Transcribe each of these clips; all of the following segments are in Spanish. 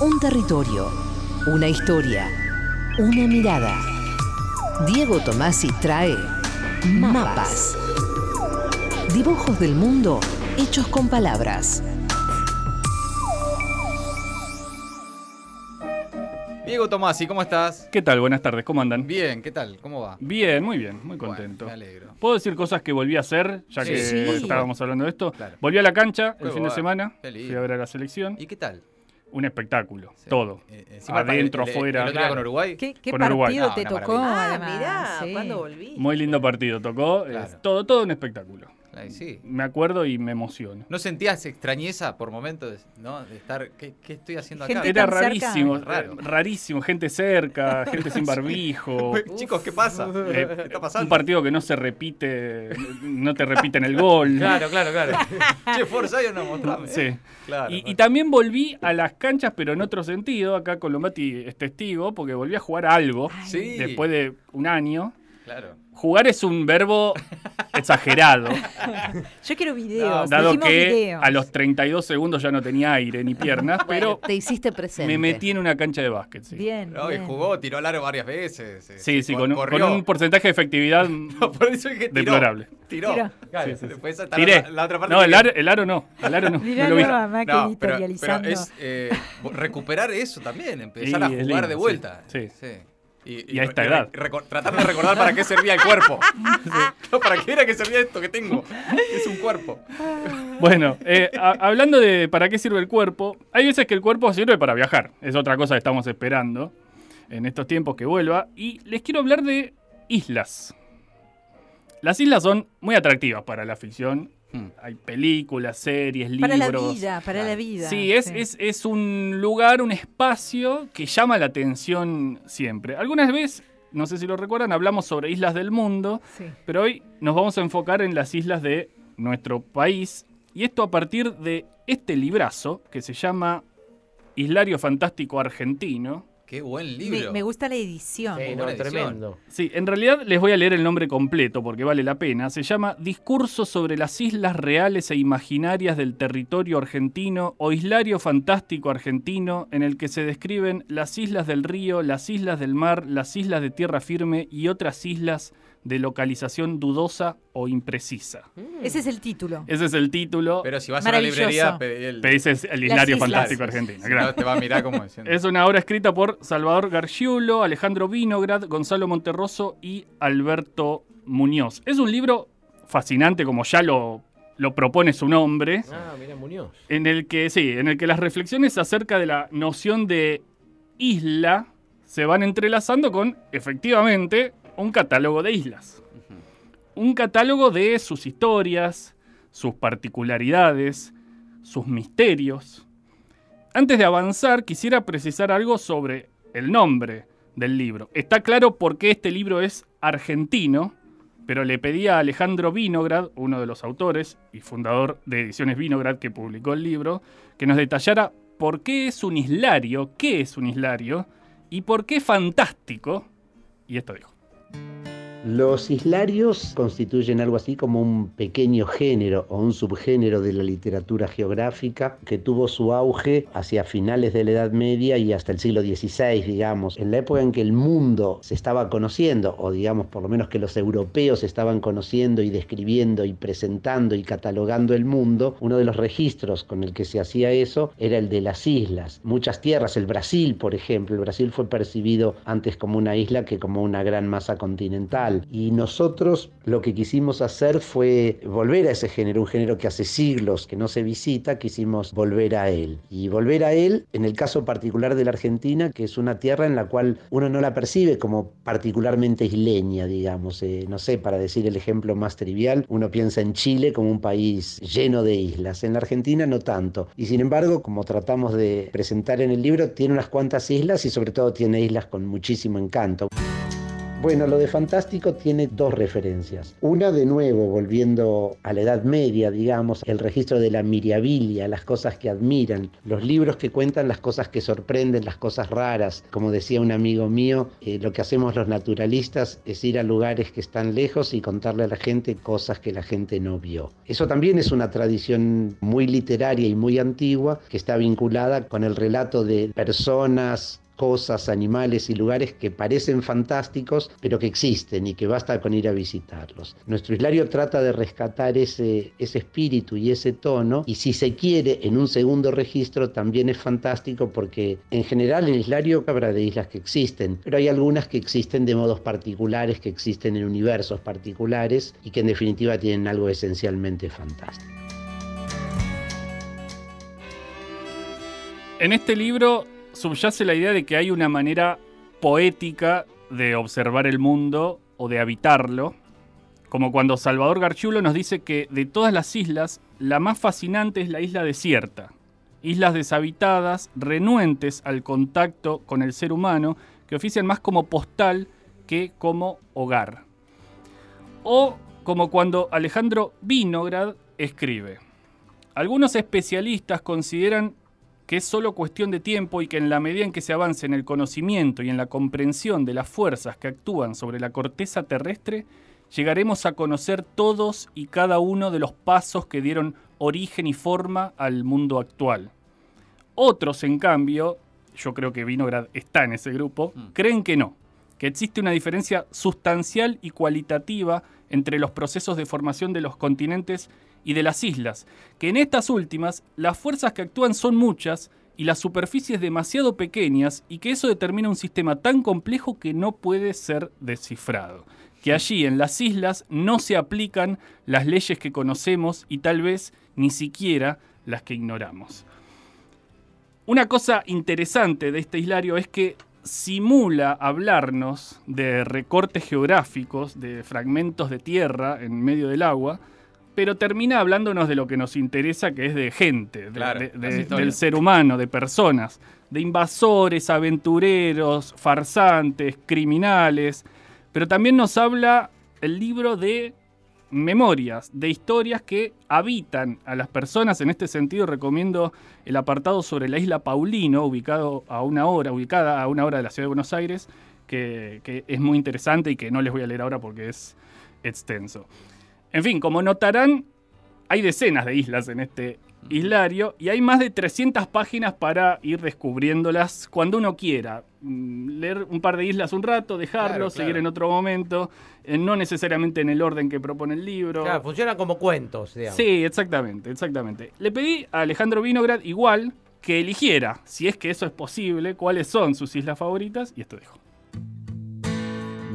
Un territorio, una historia, una mirada. Diego Tomasi trae mapas. Dibujos del mundo hechos con palabras. Diego Tomasi, ¿cómo estás? ¿Qué tal? Buenas tardes, ¿cómo andan? Bien, ¿qué tal? ¿Cómo va? Bien, muy bien, muy Bueno, contento. me alegro. ¿Puedo decir cosas que volví a hacer, ya Sí, que sí. Estábamos hablando de esto? Claro. Volví a la cancha el fin de semana, fui a ver a la selección. ¿Y qué tal? Un espectáculo, Sí. todo. Eh, encima Adentro, el- el- afuera. ¿El otro con Uruguay? ¿Qué, qué Con partido Uruguay. No, te una tocó? Ah, además? mirá, Sí. ¿cuándo volví? Muy lindo partido, tocó. eh, Claro. todo, todo un espectáculo. Ay, sí. Me acuerdo y me emociono. ¿No sentías extrañeza por momentos, no? De estar, ¿qué, qué estoy haciendo acá? Gente Era rarísimo, Raro. eh, rarísimo, gente cerca, gente sin barbijo. Chicos, ¿qué pasa? Eh, ¿Qué está pasando? Un partido que no se repite, no te repiten el gol. Claro, claro, claro. che, Forza, no mostrame. Sí. Claro. Y, y también volví a las canchas, pero en otro sentido. Acá Colombati es testigo, porque volví a jugar a algo Sí. después de un año. Claro. Jugar es un verbo exagerado, Yo quiero videos. dado dijimos que videos. a los 32 segundos ya no tenía aire ni piernas, pero Te hiciste presente. me metí en una cancha de básquet. Sí, Bien. No, y jugó, tiró al aro varias veces. eh, sí, sí, con, un- corrió. con un porcentaje de efectividad Por eso es que tiró. deplorable. Tiró. Tiró. Claro, Sí, sí, sí. después está Tiré. La, otra- la otra parte No, el aro, el aro no. El aro no. Mirá no lo mamá que No, pero, es eh, recuperar eso también, empezar a jugar lindo, de sí, vuelta. sí. Y, Y a esta edad. tratar de recordar para qué servía el cuerpo. No, ¿Para qué era que servía esto que tengo? Es un cuerpo. Bueno, eh, a- hablando de para qué sirve el cuerpo, hay veces que el cuerpo sirve para viajar. Es otra cosa que estamos esperando en estos tiempos que vuelva. Y les quiero hablar de islas. Las islas son muy atractivas para la ficción. Hmm. Hay películas, series, Para la libros. vida, para la vida. Sí, es, Es, es un lugar, un espacio que llama la atención siempre. Algunas veces, no sé si lo recuerdan, hablamos sobre islas del mundo. Sí. Pero hoy nos vamos a enfocar en las islas de nuestro país. Y esto a partir de este librazo que se llama Islario Fantástico Argentino. Qué buen Me, libro. me gusta la edición. Sí, no, edición. tremendo. Sí, en realidad les voy a leer el nombre completo porque vale la pena. Se llama Discurso sobre las islas reales e imaginarias del territorio argentino o Islario Fantástico Argentino, en el que se describen las islas del río, las islas del mar, las islas de tierra firme y otras islas de localización dudosa o imprecisa. Ese es el título. Ese es el título. Pero si vas a Maravilloso. librería, pedí el. Es el Islario islas. Fantástico Argentino. Si claro. no, te va a mirar como diciendo. Es una obra escrita por Salvador Gargiulo, Alejandro Vinograd, Gonzalo Monterroso y Alberto Muñoz. Es un libro fascinante, como ya lo, lo propone su nombre, Ah, mira Muñoz. en el que sí, en el que las reflexiones acerca de la noción de isla se van entrelazando con, efectivamente, un catálogo de islas. Un catálogo de sus historias, sus particularidades, sus misterios. Antes de avanzar, quisiera precisar algo sobre el nombre del libro. Está claro por qué este libro es argentino, pero le pedí a Alejandro Vinograd, uno de los autores y fundador de Ediciones Vinograd que publicó el libro, que nos detallara por qué es un islario, qué es un islario y por qué fantástico. Y esto dijo. Los islarios constituyen algo así como un pequeño género o un subgénero de la literatura geográfica que tuvo su auge hacia finales de la Edad Media y hasta el siglo XVI, digamos, en la época en que el mundo se estaba conociendo, o digamos por lo menos que los europeos estaban conociendo y describiendo y presentando y catalogando el mundo, uno de los registros con el que se hacía eso era el de las islas. Muchas tierras, el Brasil, por ejemplo, el Brasil fue percibido antes como una isla que como una gran masa continental. Y nosotros lo que quisimos hacer fue volver a ese género, un género que hace siglos que no se visita, quisimos volver a él. Y volver a él, en el caso particular de la Argentina, que es una tierra en la cual uno no la percibe como particularmente isleña, digamos. Eh, no sé, para decir el ejemplo más trivial, uno piensa en Chile como un país lleno de islas. En la Argentina no tanto. Y sin embargo, como tratamos de presentar en el libro, tiene unas cuantas islas y sobre todo tiene islas con muchísimo encanto. Bueno, lo de fantástico tiene dos referencias. Una, de nuevo, volviendo a la Edad Media, digamos, el registro de la miriabilia, las cosas que admiran, los libros que cuentan las cosas que sorprenden, las cosas raras. Como decía un amigo mío, eh, lo que hacemos los naturalistas es ir a lugares que están lejos y contarle a la gente cosas que la gente no vio. Eso también es una tradición muy literaria y muy antigua que está vinculada con el relato de personas, cosas, animales y lugares que parecen fantásticos, pero que existen y que basta con ir a visitarlos. Nuestro Hilario trata de rescatar ese, ese espíritu y ese tono, y si se quiere, en un segundo registro también es fantástico porque en general en Hilario habrá de islas que existen, pero hay algunas que existen de modos particulares, que existen en universos particulares y que en definitiva tienen algo esencialmente fantástico. En este libro subyace la idea de que hay una manera poética de observar el mundo o de habitarlo, como cuando Salvador Garchulo nos dice que de todas las islas, la más fascinante es la isla desierta, islas deshabitadas, renuentes al contacto con el ser humano, que ofician más como postal que como hogar. O como cuando Alejandro Vinograd escribe. Algunos especialistas consideran que es solo cuestión de tiempo y que en la medida en que se avance en el conocimiento y en la comprensión de las fuerzas que actúan sobre la corteza terrestre, llegaremos a conocer todos y cada uno de los pasos que dieron origen y forma al mundo actual. Otros, en cambio, yo creo que Vinograd está en ese grupo, mm. creen que no, que existe una diferencia sustancial y cualitativa entre los procesos de formación de los continentes y de las islas, que en estas últimas las fuerzas que actúan son muchas y las superficies demasiado pequeñas y que eso determina un sistema tan complejo que no puede ser descifrado. Que allí en las islas no se aplican las leyes que conocemos y tal vez ni siquiera las que ignoramos. Una cosa interesante de este islario es que simula hablarnos de recortes geográficos, de fragmentos de tierra en medio del agua, pero termina hablándonos de lo que nos interesa, que es de gente, del ser humano, de personas, de invasores, aventureros, farsantes, criminales, pero también nos habla el libro de memorias, de historias que habitan a las personas. En este sentido recomiendo el apartado sobre la isla Paulino, ubicado a una hora, ubicada a una hora de la ciudad de Buenos Aires, que es muy interesante y que no les voy a leer ahora porque es extenso. En fin, como notarán, hay decenas de islas en este islario y hay más de 300 páginas para ir descubriéndolas cuando uno quiera. Mm, leer un par de islas un rato, dejarlo, seguir en otro momento, eh, no necesariamente en el orden que propone el libro. Claro, funciona como cuentos, digamos. Sí, exactamente, exactamente. Le pedí a Alejandro Vinograd igual que eligiera, si es que eso es posible, cuáles son sus islas favoritas y esto dijo.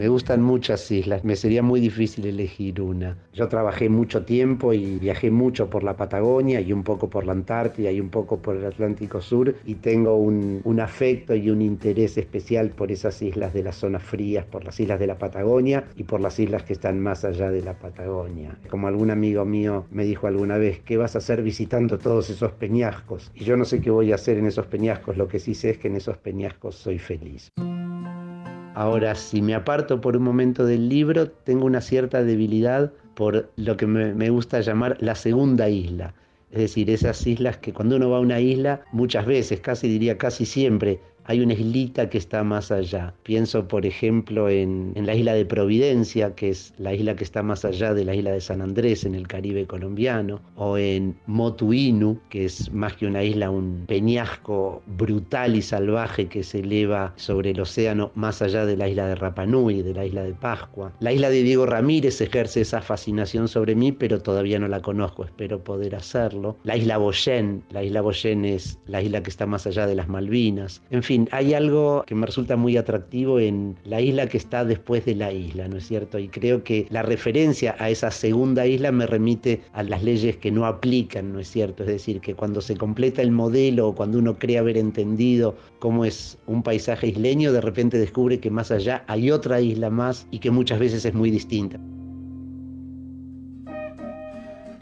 Me gustan muchas islas, me sería muy difícil elegir una. Yo trabajé mucho tiempo y viajé mucho por la Patagonia y un poco por la Antártida y un poco por el Atlántico Sur y tengo un, afecto y un interés especial por esas islas de las zonas frías, por las islas de la Patagonia y por las islas que están más allá de la Patagonia. Como algún amigo mío me dijo alguna vez, ¿qué vas a hacer visitando todos esos peñascos? Y yo no sé qué voy a hacer en esos peñascos, lo que sí sé es que en esos peñascos soy feliz. Ahora, si me aparto por un momento del libro, tengo una cierta debilidad por lo que me, gusta llamar la segunda isla. Es decir, esas islas que cuando uno va a una isla, muchas veces, casi diría casi siempre, hay una islita que está más allá. Pienso, por ejemplo, en, la isla de Providencia, que es la isla que está más allá de la isla de San Andrés en el Caribe colombiano, o en Motuinu, que es más que una isla, un peñasco brutal y salvaje que se eleva sobre el océano más allá de la isla de Rapanui, de la isla de Pascua. La isla de Diego Ramírez ejerce esa fascinación sobre mí, pero todavía no la conozco, espero poder hacerlo. La isla Boyen, la isla Boyen es la isla que está más allá de las Malvinas. En hay algo que me resulta muy atractivo en la isla que está después de la isla, ¿no es cierto? Y creo que la referencia a esa segunda isla me remite a las leyes que no aplican, ¿no es cierto? Es decir, que cuando se completa el modelo o cuando uno cree haber entendido cómo es un paisaje isleño, de repente descubre que más allá hay otra isla más y que muchas veces es muy distinta.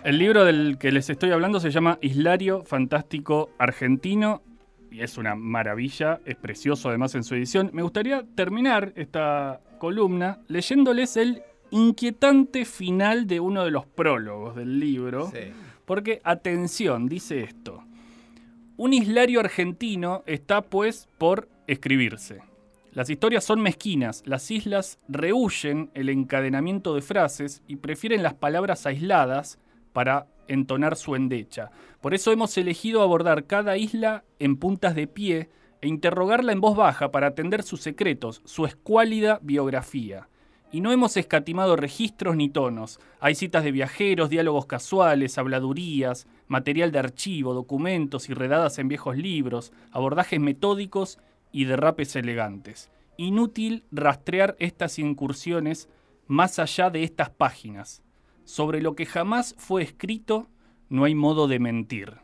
El libro del que les estoy hablando se llama Islario Fantástico Argentino y es una maravilla, es precioso además en su edición. Me gustaría terminar esta columna leyéndoles el inquietante final de uno de los prólogos del libro. Sí. Porque, atención, dice esto. Un islario argentino está, pues, por escribirse. Las historias son mezquinas, las islas rehuyen el encadenamiento de frases y prefieren las palabras aisladas para entonar su endecha. Por eso hemos elegido abordar cada isla en puntas de pie e interrogarla en voz baja para atender sus secretos, su escuálida biografía. Y no hemos escatimado registros ni tonos. Hay citas de viajeros, diálogos casuales, habladurías, material de archivo, documentos y redadas en viejos libros, abordajes metódicos y derrapes elegantes. Inútil rastrear estas incursiones más allá de estas páginas. Sobre lo que jamás fue escrito, no hay modo de mentir.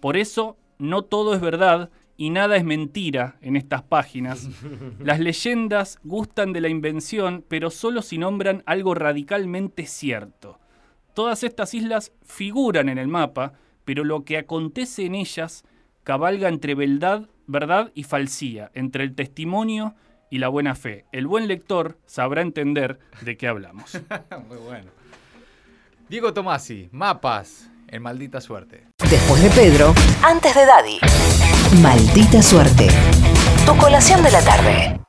Por eso, no todo es verdad y nada es mentira en estas páginas. Las leyendas gustan de la invención, pero solo si nombran algo radicalmente cierto. Todas estas islas figuran en el mapa, pero lo que acontece en ellas cabalga entre verdad, verdad y falsía, entre el testimonio y la buena fe. El buen lector sabrá entender de qué hablamos. Muy bueno. Diego Tomasi, mapas en maldita suerte. Después de Pedro, antes de Daddy. Maldita suerte. Tu colación de la tarde.